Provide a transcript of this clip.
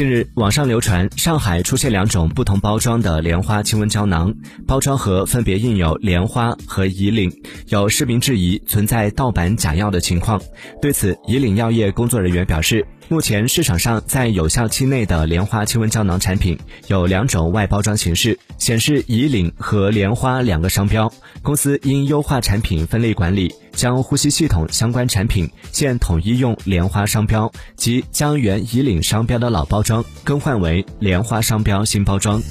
近日，网上流传上海出现两种不同包装的莲花清瘟胶囊，包装盒分别印有莲花和以岭，有市民质疑存在盗版假药的情况。对此，以岭药业工作人员表示，目前市场上在有效期内的莲花清瘟胶囊产品有两种外包装形式，显示以岭和莲花两个商标。公司因优化产品分类管理，将呼吸系统相关产品现统一用莲花商标，即将原以领商标的老包装更换为莲花商标新包装。